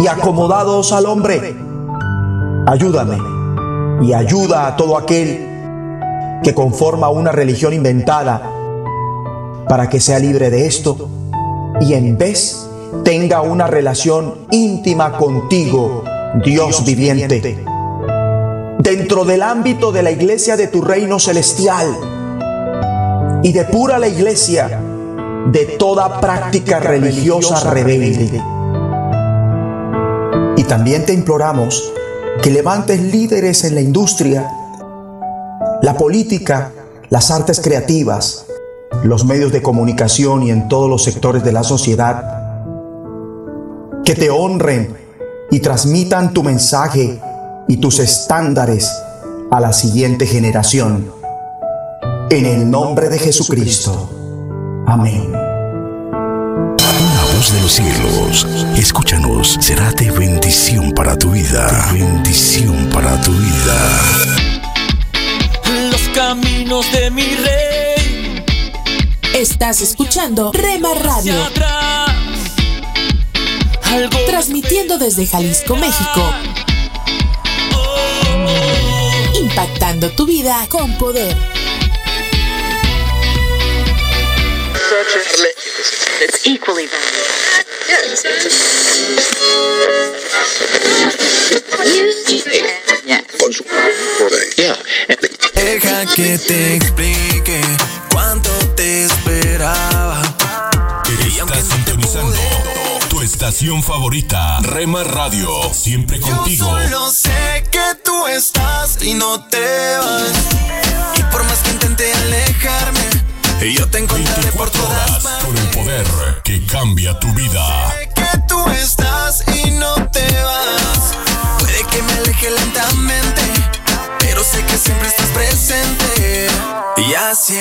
y acomodados al hombre. Ayúdame y ayuda a todo aquel que conforma una religión inventada para que sea libre de esto y en vez tenga una relación íntima contigo, Dios viviente. Dentro del ámbito de la iglesia de tu reino celestial y depura la iglesia de toda práctica religiosa rebelde. También te imploramos que levantes líderes en la industria, la política, las artes creativas, los medios de comunicación y en todos los sectores de la sociedad que te honren y transmitan tu mensaje y tus estándares a la siguiente generación. En el nombre de Jesucristo. Amén. De los cielos, escúchanos, será de bendición para tu vida. De bendición para tu vida. Los caminos de mi rey. Estás escuchando Rema Radio. Transmitiendo desde Jalisco, México. Impactando tu vida con poder. Deja que te explique cuánto te esperaba. Estás sintonizando tu estación favorita, Rema Radio, siempre contigo. Yo solo sé que tú estás y no te vas. Y por más que intente alejarme, yo te encontraré por todas Horas con el poder que cambia tu vida. Sé que tú estás y no te vas. Puede que me aleje lentamente, pero sé que siempre estás presente. Y así es.